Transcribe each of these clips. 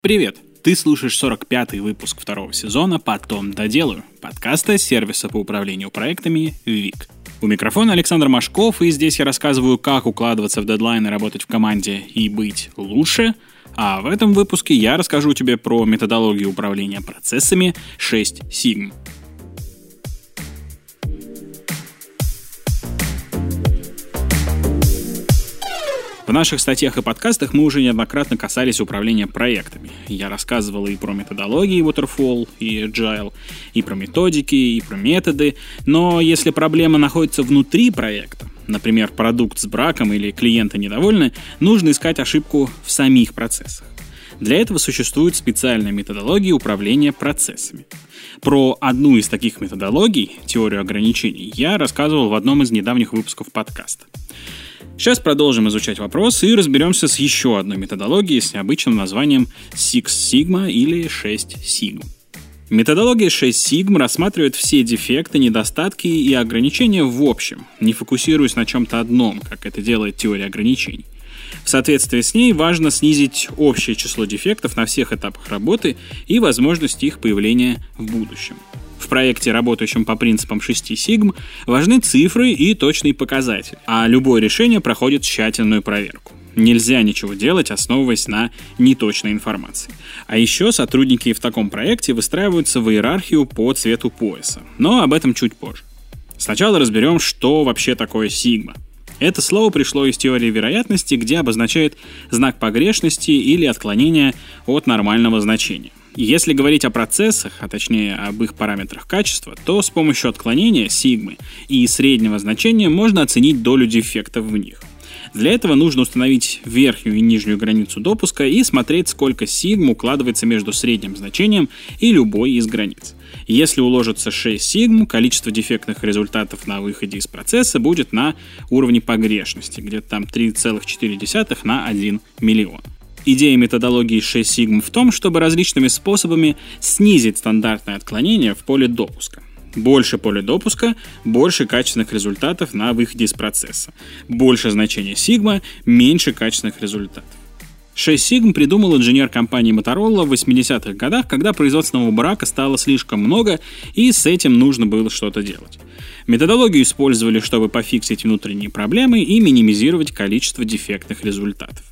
Привет! Ты слушаешь 45-й выпуск второго сезона «Потом доделаю» подкаста сервиса по управлению проектами «ВИК». У микрофона Александр Машков, и здесь я рассказываю, как укладываться в дедлайны, работать в команде и быть лучше. А в этом выпуске я расскажу тебе про методологию управления процессами 6 Sigma. Наших статьях и подкастах мы уже неоднократно касались управления проектами. Я рассказывал и про методологии Waterfall, и Agile, и про методики, и про методы. Но если проблема находится внутри проекта, например, продукт с браком или клиенты недовольны, нужно искать ошибку в самих процессах. Для этого существуют специальные методологии управления процессами. Про одну из таких методологий, теорию ограничений, я рассказывал в одном из недавних выпусков подкаста. Сейчас продолжим изучать вопрос и разберемся с еще одной методологией с необычным названием Six Sigma или 6 Sigma. Методология 6 Sigma рассматривает все дефекты, недостатки и ограничения в общем, не фокусируясь на чем-то одном, как это делает теория ограничений. В соответствии с ней важно снизить общее число дефектов на всех этапах работы и возможность их появления в будущем. В проекте, работающем по принципам 6 сигм, важны цифры и точный показатель, а любое решение проходит тщательную проверку. Нельзя ничего делать, основываясь на неточной информации. А еще сотрудники в таком проекте выстраиваются в иерархию по цвету пояса. Но об этом чуть позже. Сначала разберем, что вообще такое сигма. Это слово пришло из теории вероятности, где обозначает знак погрешности или отклонения от нормального значения. Если говорить о процессах, а точнее об их параметрах качества, то с помощью отклонения сигмы и среднего значения можно оценить долю дефектов в них. Для этого нужно установить верхнюю и нижнюю границу допуска и смотреть, сколько сигм укладывается между средним значением и любой из границ. Если уложится 6 сигм, количество дефектных результатов на выходе из процесса будет на уровне погрешности, где-то там 3,4 на 1 миллион. Идея методологии 6 сигм в том, чтобы различными способами снизить стандартное отклонение в поле допуска. Больше поля допуска, больше качественных результатов на выходе из процесса. Больше значения сигма, меньше качественных результатов. 6 сигм придумал инженер компании Motorola в 80-х годах, когда производственного брака стало слишком много, и с этим нужно было что-то делать. Методологию использовали, чтобы пофиксить внутренние проблемы и минимизировать количество дефектных результатов.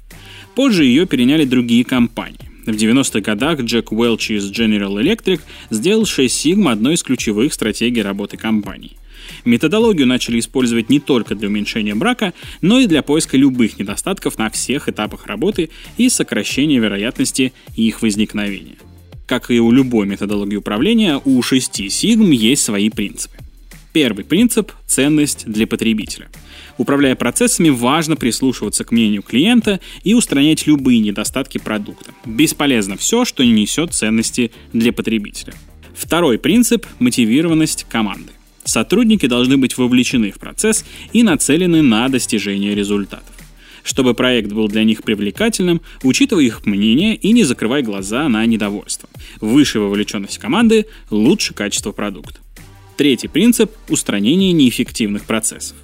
Позже ее переняли другие компании. В 90-х годах Джек Уэлч из General Electric сделал 6 Sigma одной из ключевых стратегий работы компании. Методологию начали использовать не только для уменьшения брака, но и для поиска любых недостатков на всех этапах работы и сокращения вероятности их возникновения. Как и у любой методологии управления, у 6 сигм есть свои принципы. Первый принцип – ценность для потребителя – Управляя процессами, важно прислушиваться к мнению клиента и устранять любые недостатки продукта. Бесполезно все, что не несет ценности для потребителя. Второй принцип – мотивированность команды. Сотрудники должны быть вовлечены в процесс и нацелены на достижение результатов. Чтобы проект был для них привлекательным, учитывай их мнение и не закрывай глаза на недовольство. Выше вовлеченность команды – лучше качество продукта. Третий принцип – устранение неэффективных процессов.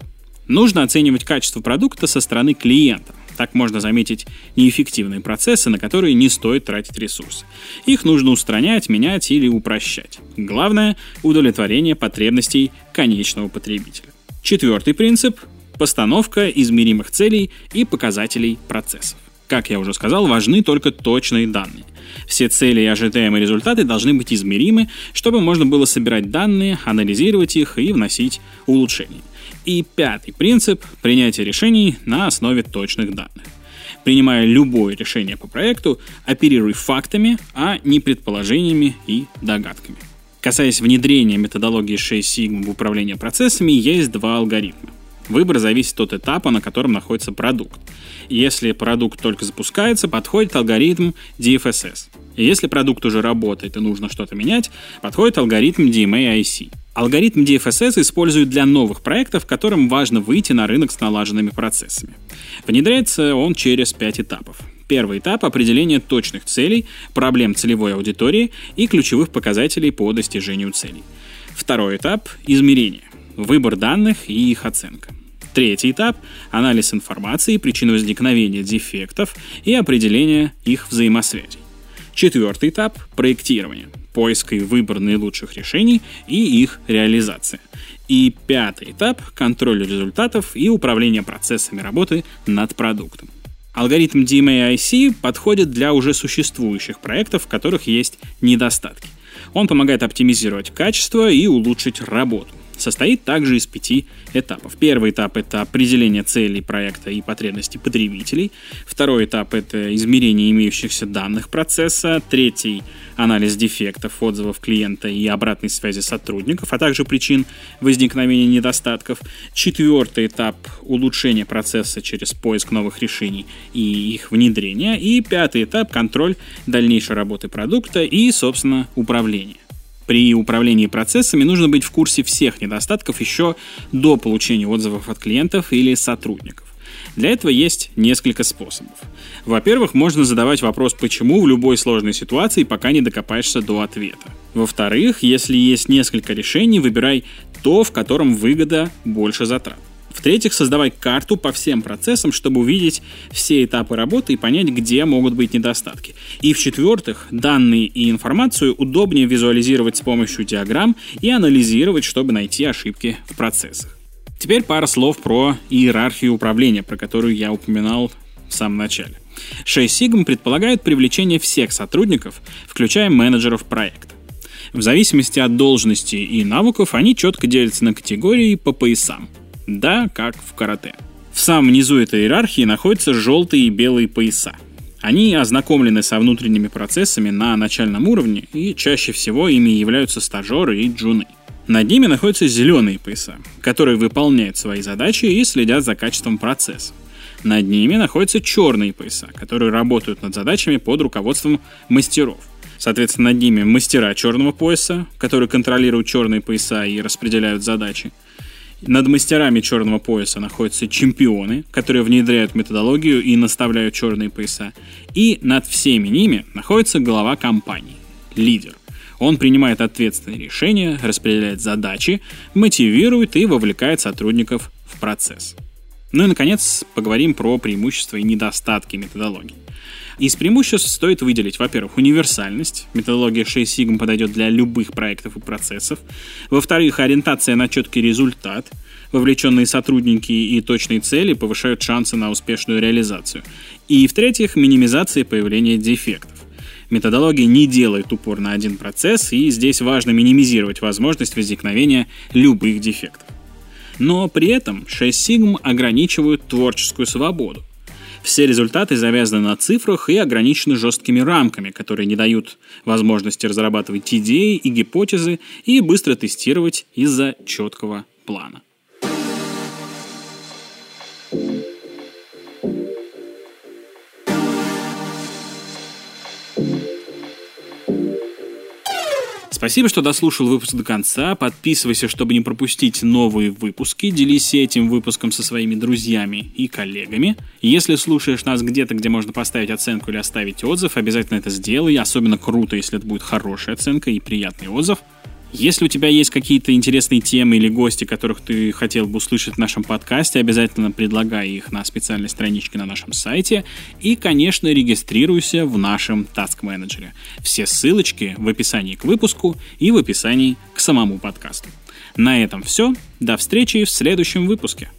Нужно оценивать качество продукта со стороны клиента. Так можно заметить неэффективные процессы, на которые не стоит тратить ресурсы. Их нужно устранять, менять или упрощать. Главное – удовлетворение потребностей конечного потребителя. Четвертый принцип – постановка измеримых целей и показателей процессов. Как я уже сказал, важны только точные данные. Все цели и ожидаемые результаты должны быть измеримы, чтобы можно было собирать данные, анализировать их и вносить улучшения. И пятый принцип – принятие решений на основе точных данных. Принимая любое решение по проекту, оперируй фактами, а не предположениями и догадками. Касаясь внедрения методологии 6 Sigma в управление процессами, есть два алгоритма. Выбор зависит от этапа, на котором находится продукт. Если продукт только запускается, подходит алгоритм DFSS. Если продукт уже работает и нужно что-то менять, подходит алгоритм DMA-IC. Алгоритм DFSS используют для новых проектов, которым важно выйти на рынок с налаженными процессами. Внедряется он через пять этапов. Первый этап – определение точных целей, проблем целевой аудитории и ключевых показателей по достижению целей. Второй этап – измерение, выбор данных и их оценка. Третий этап – анализ информации, причин возникновения дефектов и определение их взаимосвязей. Четвертый этап – проектирование, поиск и выбор наилучших решений и их реализация. И пятый этап – контроль результатов и управление процессами работы над продуктом. Алгоритм DMAIC подходит для уже существующих проектов, в которых есть недостатки. Он помогает оптимизировать качество и улучшить работу состоит также из пяти этапов. Первый этап — это определение целей проекта и потребностей потребителей. Второй этап — это измерение имеющихся данных процесса. Третий — анализ дефектов, отзывов клиента и обратной связи сотрудников, а также причин возникновения недостатков. Четвертый этап — улучшение процесса через поиск новых решений и их внедрение. И пятый этап — контроль дальнейшей работы продукта и, собственно, управление. При управлении процессами нужно быть в курсе всех недостатков еще до получения отзывов от клиентов или сотрудников. Для этого есть несколько способов. Во-первых, можно задавать вопрос «почему» в любой сложной ситуации, пока не докопаешься до ответа. Во-вторых, если есть несколько решений, выбирай то, в котором выгода больше затрат. В-третьих, создавай карту по всем процессам, чтобы увидеть все этапы работы и понять, где могут быть недостатки. И в-четвертых, данные и информацию удобнее визуализировать с помощью диаграмм и анализировать, чтобы найти ошибки в процессах. Теперь пара слов про иерархию управления, про которую я упоминал в самом начале. 6 Sigma предполагает привлечение всех сотрудников, включая менеджеров проекта. В зависимости от должности и навыков они четко делятся на категории по поясам – да, как в карате. В самом низу этой иерархии находятся желтые и белые пояса. Они ознакомлены со внутренними процессами на начальном уровне, и чаще всего ими являются стажеры и джуны. Над ними находятся зеленые пояса, которые выполняют свои задачи и следят за качеством процесса. Над ними находятся черные пояса, которые работают над задачами под руководством мастеров. Соответственно, над ними мастера черного пояса, которые контролируют черные пояса и распределяют задачи. Над мастерами черного пояса находятся чемпионы, которые внедряют методологию и наставляют черные пояса. И над всеми ними находится глава компании, лидер. Он принимает ответственные решения, распределяет задачи, мотивирует и вовлекает сотрудников в процесс. Ну и, наконец, поговорим про преимущества и недостатки методологии. Из преимуществ стоит выделить, во-первых, универсальность. Методология 6 Sigma подойдет для любых проектов и процессов. Во-вторых, ориентация на четкий результат. Вовлеченные сотрудники и точные цели повышают шансы на успешную реализацию. И в-третьих, минимизация появления дефектов. Методология не делает упор на один процесс, и здесь важно минимизировать возможность возникновения любых дефектов. Но при этом 6 Sigma ограничивают творческую свободу. Все результаты завязаны на цифрах и ограничены жесткими рамками, которые не дают возможности разрабатывать идеи и гипотезы и быстро тестировать из-за четкого плана. Спасибо, что дослушал выпуск до конца. Подписывайся, чтобы не пропустить новые выпуски. Делись этим выпуском со своими друзьями и коллегами. Если слушаешь нас где-то, где можно поставить оценку или оставить отзыв, обязательно это сделай. Особенно круто, если это будет хорошая оценка и приятный отзыв. Если у тебя есть какие-то интересные темы или гости, которых ты хотел бы услышать в нашем подкасте, обязательно предлагай их на специальной страничке на нашем сайте. И, конечно, регистрируйся в нашем Task Manager. Все ссылочки в описании к выпуску и в описании к самому подкасту. На этом все. До встречи в следующем выпуске.